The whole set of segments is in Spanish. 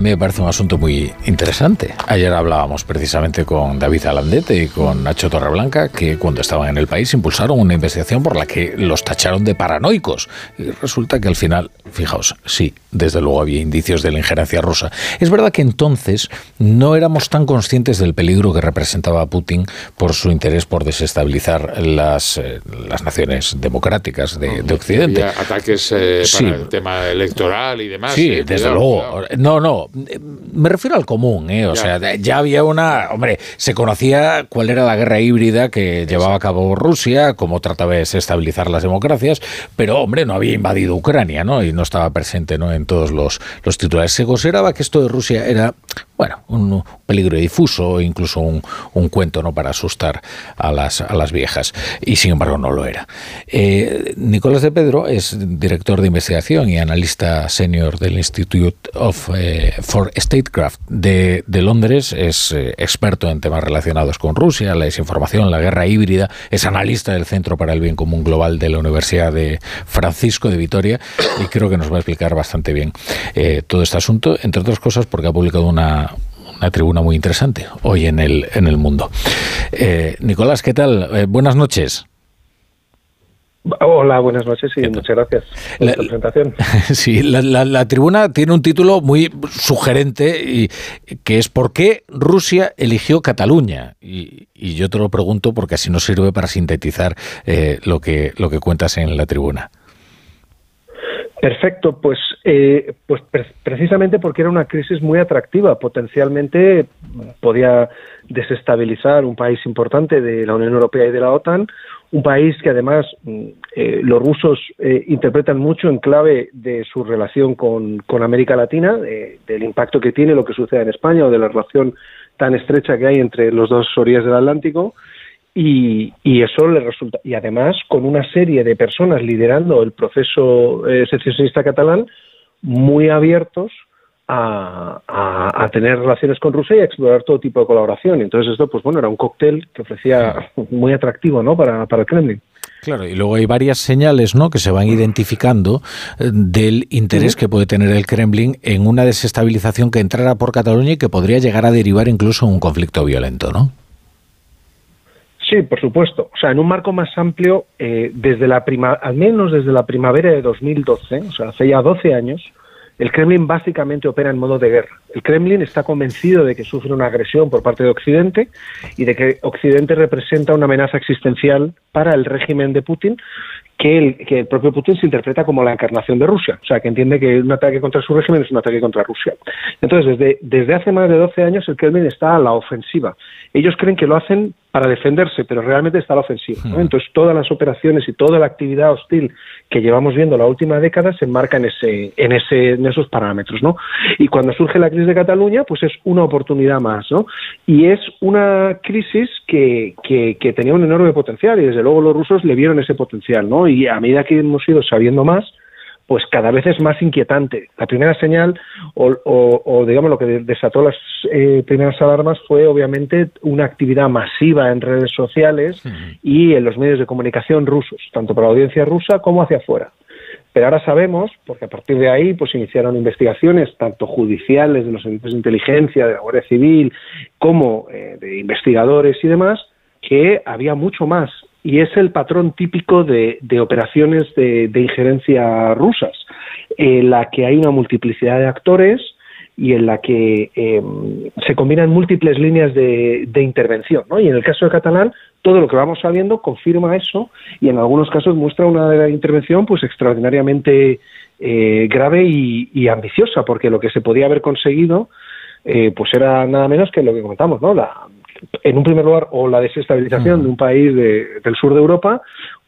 Me parece un asunto muy interesante. Ayer hablábamos precisamente con David Alandete y con Nacho Torreblanca que cuando estaban en el país impulsaron una investigación por la que los tacharon de paranoicos. Y resulta que al final, fijaos, sí, desde luego había indicios de la injerencia rusa. Es verdad que entonces no éramos tan conscientes del peligro que representaba Putin por su interés por desestabilizar las, eh, las naciones democráticas de, Occidente. ataques eh, para el tema electoral y demás. Sí, eh, desde luego. No, no, me refiero al común, ¿eh? O sea, ya había una. Hombre, se conocía cuál era la guerra híbrida que llevaba a cabo Rusia, cómo trataba de desestabilizar las democracias, pero, hombre, no había invadido Ucrania, ¿no? Y no estaba presente ¿no? en todos los, los titulares. Se consideraba que esto de Rusia era bueno, un peligro difuso incluso un, cuento ¿no? para asustar a las, a las viejas. Y sin embargo no lo era. Eh, Nicolás de Pedro es director de investigación y analista senior del Institute of, eh, for Statecraft de, Londres. Es eh, experto en temas relacionados con Rusia, la desinformación, la guerra híbrida. Es analista del Centro para el Bien Común Global de la Universidad de Francisco de Vitoria y creo que nos va a explicar bastante bien todo este asunto, entre otras cosas porque ha publicado una, una tribuna muy interesante hoy en el, en el mundo. Eh, Nicolás, ¿qué tal? Eh, buenas noches. Hola, buenas noches y muchas gracias por la, presentación. Sí, la, tribuna tiene un título muy sugerente y que es ¿Por qué Rusia eligió Cataluña? Y, yo te lo pregunto porque así nos sirve para sintetizar eh, lo, que, lo que cuentas en la tribuna. Perfecto, pues, eh, pues precisamente porque era una crisis muy atractiva, potencialmente podía desestabilizar un país importante de la Unión Europea y de la OTAN, un país que además mm, eh, los rusos eh, interpretan mucho en clave de su relación con, con América Latina, del impacto que tiene lo que sucede en España o de la relación tan estrecha que hay entre los dos orillas del Atlántico, y, eso le resulta, y además con una serie de personas liderando el proceso eh, secesionista catalán muy abiertos a, tener relaciones con Rusia y a explorar todo tipo de colaboración. Entonces esto, pues bueno, era un cóctel que ofrecía muy atractivo, ¿no? Para, para el Kremlin. Claro, y luego hay varias señales ¿no? que se van identificando eh, del interés que puede tener el Kremlin en una desestabilización que entrara por Cataluña y que podría llegar a derivar incluso en un conflicto violento, ¿no? Sí, por supuesto. O sea, en un marco más amplio, eh, desde la prima, al menos desde la primavera de 2012, o sea, hace ya 12 años, el Kremlin básicamente opera en modo de guerra. El Kremlin está convencido de que sufre una agresión por parte de Occidente y de que Occidente representa una amenaza existencial para el régimen de Putin que el, que el propio Putin se interpreta como la encarnación de Rusia. O sea, que entiende que un ataque contra su régimen es un ataque contra Rusia. Entonces, desde, desde hace más de 12 años el Kremlin está a la ofensiva. Ellos creen que lo hacen para defenderse, pero realmente está la ofensiva. Hmm. Entonces, todas las operaciones y toda la actividad hostil que llevamos viendo la última década se enmarca en, ese, en, ese, en esos parámetros. ¿no? Y cuando surge la crisis de Cataluña, pues es una oportunidad más. ¿no? Y es una crisis que, que, que tenía un enorme potencial y desde luego los rusos le vieron ese potencial. ¿no? Y a medida que hemos ido sabiendo más, pues cada vez es más inquietante. La primera señal, o, digamos lo que desató las eh, primeras alarmas, fue obviamente una actividad masiva en redes sociales y en los medios de comunicación rusos, tanto para la audiencia rusa como hacia afuera. Pero ahora sabemos, porque a partir de ahí pues iniciaron investigaciones tanto judiciales de los servicios de inteligencia, de la Guardia Civil, como eh, de investigadores y demás, que había mucho más y es el patrón típico de, operaciones de, injerencia rusas, en la que hay una multiplicidad de actores y en la que em, se combinan múltiples líneas de, intervención. ¿no? Y en el caso de Catalán, todo lo que vamos sabiendo confirma eso y en algunos casos muestra una intervención pues extraordinariamente eh, grave y, ambiciosa, porque lo que se podía haber conseguido eh, pues era nada menos que lo que comentamos, ¿no? La, en un primer lugar, o la desestabilización de un país del sur de Europa,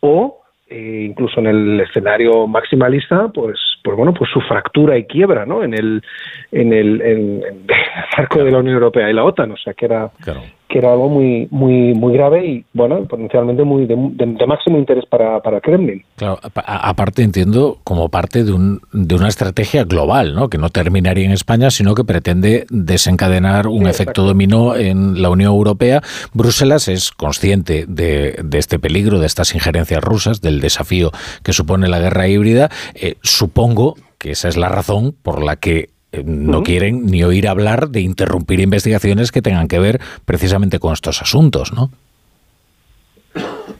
o eh, incluso en el escenario maximalista, pues, pues bueno, pues su fractura y quiebra, ¿no? En el, en el, en, marco de la Unión Europea y la OTAN, o sea, que era, que era algo muy, muy, muy grave y, bueno, potencialmente muy de, máximo interés para, para Kremlin. Claro, aparte entiendo como parte de, un, de una estrategia global, ¿no? Que no terminaría en España, sino que pretende desencadenar un efecto dominó en la Unión Europea. Bruselas es consciente de, de, este peligro, de estas injerencias rusas, del desafío que supone la guerra híbrida. Eh, supongo que esa es la razón por la que no quieren ni oír hablar de interrumpir investigaciones que tengan que ver precisamente con estos asuntos, ¿no?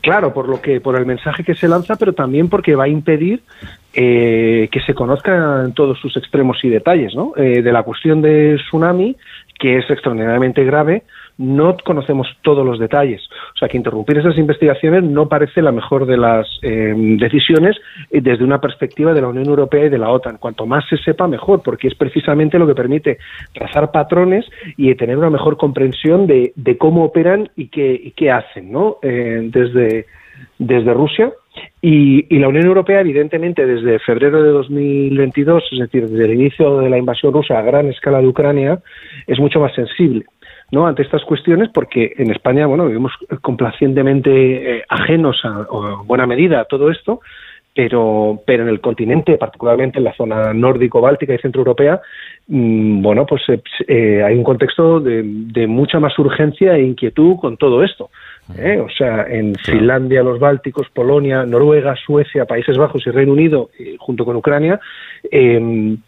Claro, por lo que por el mensaje que se lanza, pero también porque va a impedir eh, que se conozcan todos sus extremos y detalles, ¿no? Eh, de la cuestión de tsunami, que es extraordinariamente grave, no conocemos todos los detalles. O sea, que interrumpir esas investigaciones no parece la mejor de las eh, decisiones eh, desde una perspectiva de la Unión Europea y de la OTAN. Cuanto más se sepa, mejor, porque es precisamente lo que permite trazar patrones y tener una mejor comprensión de, cómo operan y qué, qué hacen ¿no? Eh, desde, desde Rusia. Y, y, la Unión Europea, evidentemente, desde febrero de 2022, es decir, desde el inicio de la invasión rusa a gran escala de Ucrania, es mucho más sensible. ¿No? ante estas cuestiones porque en España bueno vivimos complacientemente eh, ajenos a, en buena medida a todo esto pero pero en el continente particularmente en la zona nórdico báltica y centroeuropea mm, bueno pues eh, eh, hay un contexto de, de mucha más urgencia e inquietud con todo esto ¿eh? O sea, en Finlandia, los Bálticos, Polonia, Noruega, Suecia, Países Bajos y Reino Unido, eh, junto con Ucrania, em,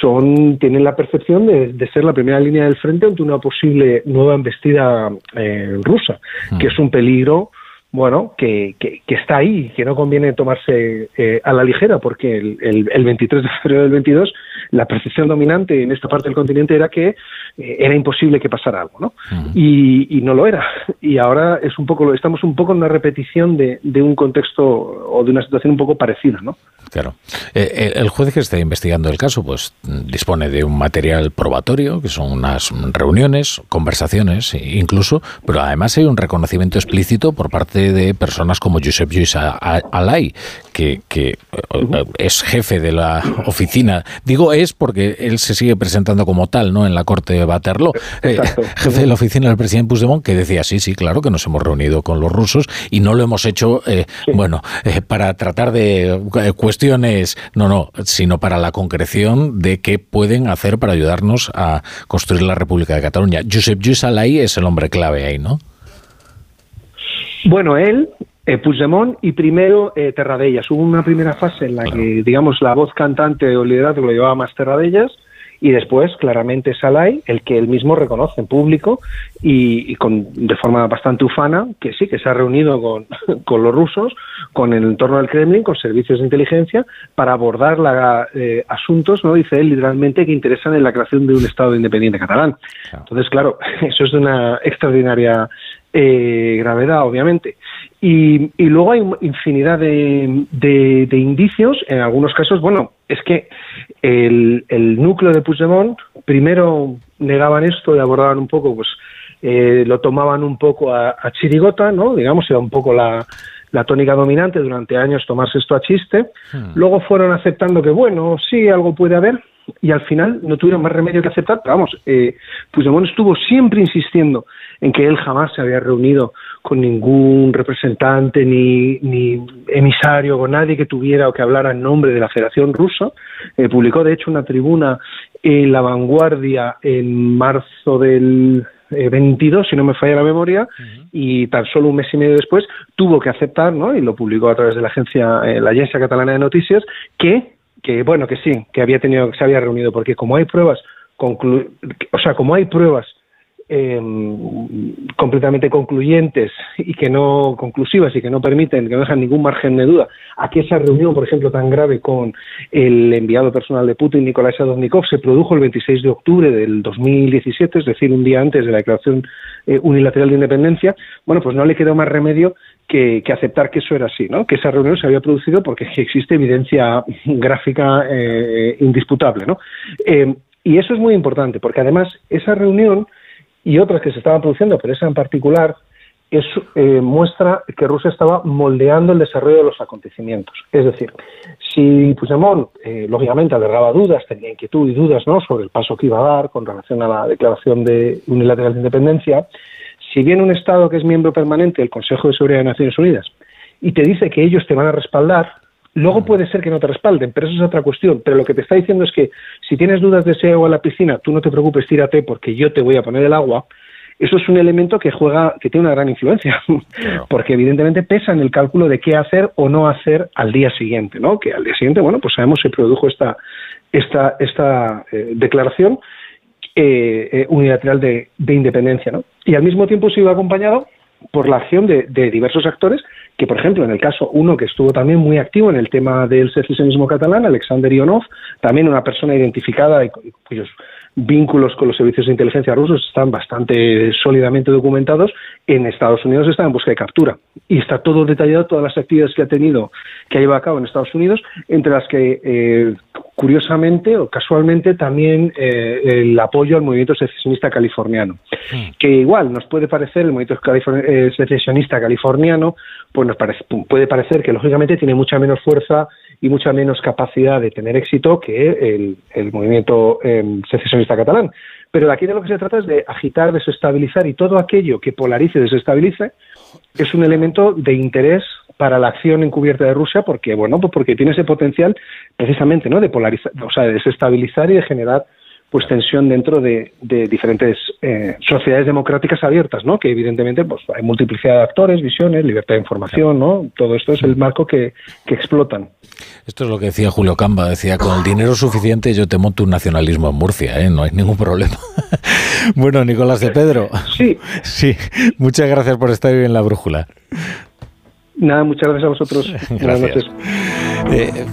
son tienen la percepción de, ser la primera línea del frente ante una posible nueva embestida eh, rusa, que es un peligro bueno, que, que, está ahí, que no conviene tomarse eh, a la ligera, porque el, el, 23 de febrero del 22 la percepción dominante en esta parte del continente era que eh, era imposible que pasara algo, ¿no? y, y, no lo era. Y ahora es un poco, estamos un poco en una repetición de, de un contexto o de una situación un poco parecida, ¿no? Claro. Eh, el juez que está investigando el caso, pues dispone de un material probatorio, que son unas reuniones, conversaciones, incluso, pero además hay un reconocimiento explícito por parte de personas como Josep Lluís Alay, que, que eh, es jefe de la oficina. Digo es porque él se sigue presentando como tal, ¿no? En la corte de Waterloo. Eh, jefe de la oficina del presidente Puigdemont, que decía, sí, sí, claro que nos hemos reunido con los rusos y no lo hemos hecho, eh, bueno, para tratar de cuestiones, no, no, sino para la concreción de qué pueden hacer para ayudarnos a construir la República de Cataluña. Josep Lluís Alay es el hombre clave ahí, ¿no? Bueno, él, eh, Puigdemont y primero eh, Terradellas. Hubo una primera fase en la que, digamos, la voz cantante o liderazgo lo llevaba más Terradellas y después claramente Salai, el que él mismo reconoce en público y, con, de forma bastante ufana que sí, que se ha reunido con, con, los rusos, con el entorno del Kremlin, con servicios de inteligencia, para abordar la, eh, asuntos, no dice él literalmente, que interesan en la creación de un Estado independiente catalán. Entonces, claro, eso es de una extraordinaria eh, gravedad, obviamente. Y, y, luego hay infinidad de, de, indicios, en algunos casos, bueno, es que el, el, núcleo de Puigdemont primero negaban esto y abordaban un poco, pues eh, lo tomaban un poco a, chirigota, ¿no? Digamos, era un poco la, la tónica dominante durante años tomarse esto a chiste. Hmm. Luego fueron aceptando que, bueno, sí, algo puede haber, y al final no tuvieron más remedio que aceptar. Pero vamos, eh, Puigdemont estuvo siempre insistiendo en que él jamás se había reunido con ningún representante ni, ni emisario, con nadie que tuviera o que hablara en nombre de la Federación Rusa. Eh, publicó, de hecho, una tribuna en La Vanguardia en marzo del 22, eh, si no me falla la memoria, y tan solo un mes y medio después tuvo que aceptar, ¿no? y lo publicó a través de la agencia, eh, la Agencia Catalana de Noticias, que, que, bueno, que sí, que había tenido, se había reunido, porque como hay pruebas, o sea, como hay pruebas eh, completamente concluyentes y que no conclusivas y que no permiten, que no dejan ningún margen de duda a que esa reunión, por ejemplo, tan grave con el enviado personal de Putin, Nikolai Sadovnikov, se produjo el 26 de octubre del 2017, es decir, un día antes de la declaración eh, unilateral de independencia, bueno, pues no le quedó más remedio que, aceptar que eso era así, ¿no? que esa reunión se había producido porque existe evidencia gráfica eh, indisputable. ¿no? Eh, y eso es muy importante, porque además esa reunión y otras que se estaban produciendo, pero esa en particular, es, eh, muestra que Rusia estaba moldeando el desarrollo de los acontecimientos. Es decir, si Puigdemont, eh, lógicamente, albergaba dudas, tenía inquietud y dudas ¿no? sobre el paso que iba a dar con relación a la declaración de unilateral de independencia, si viene un Estado que es miembro permanente del Consejo de Seguridad de Naciones Unidas y te dice que ellos te van a respaldar, Luego puede ser que no te respalden, pero eso es otra cuestión. Pero lo que te está diciendo es que si tienes dudas de ese agua en la piscina, tú no te preocupes, tírate porque yo te voy a poner el agua. eso es un elemento que juega, que tiene una gran influencia, porque evidentemente pesa en el cálculo de qué hacer o no hacer al día siguiente, ¿no? Que al día siguiente, bueno, pues sabemos se produjo esta esta esta eh, declaración eh, eh, unilateral de, de, independencia, ¿no? Y al mismo tiempo se iba acompañado por la acción de, diversos actores que, por ejemplo, en el caso uno que estuvo también muy activo en el tema del secesionismo catalán, Alexander Ionov, también una persona identificada y cuyos vínculos con los servicios de inteligencia rusos están bastante sólidamente documentados, en Estados Unidos está en busca de captura. Y está todo detallado, todas las actividades que ha tenido, que ha llevado a cabo en Estados Unidos, entre las que, eh, curiosamente o casualmente, también eh, el apoyo al movimiento secesionista californiano. Hmm. Que igual nos puede parecer, el movimiento eh, secesionista californiano, pues nos parece, puede parecer que lógicamente tiene mucha menos fuerza y mucha menos capacidad de tener éxito que el, movimiento eh, secesionista catalán. Pero aquí de lo que se trata es de agitar, desestabilizar y todo aquello que polarice y desestabilice es un elemento de interés para la acción encubierta de Rusia porque bueno pues porque tiene ese potencial precisamente no de polarizar o sea de desestabilizar y de generar pues tensión dentro de, diferentes eh, sociedades democráticas abiertas, ¿no? Que evidentemente pues hay multiplicidad de actores, visiones, libertad de información, ¿no? Todo esto es el marco que, que explotan. Esto es lo que decía Julio Camba, decía, con el dinero suficiente yo te monto un nacionalismo en Murcia, ¿eh? No hay ningún problema. bueno, Nicolás de Pedro. Sí. Sí, muchas gracias por estar hoy en La Brújula. Nada, muchas gracias a vosotros. Buenas noches. Eh,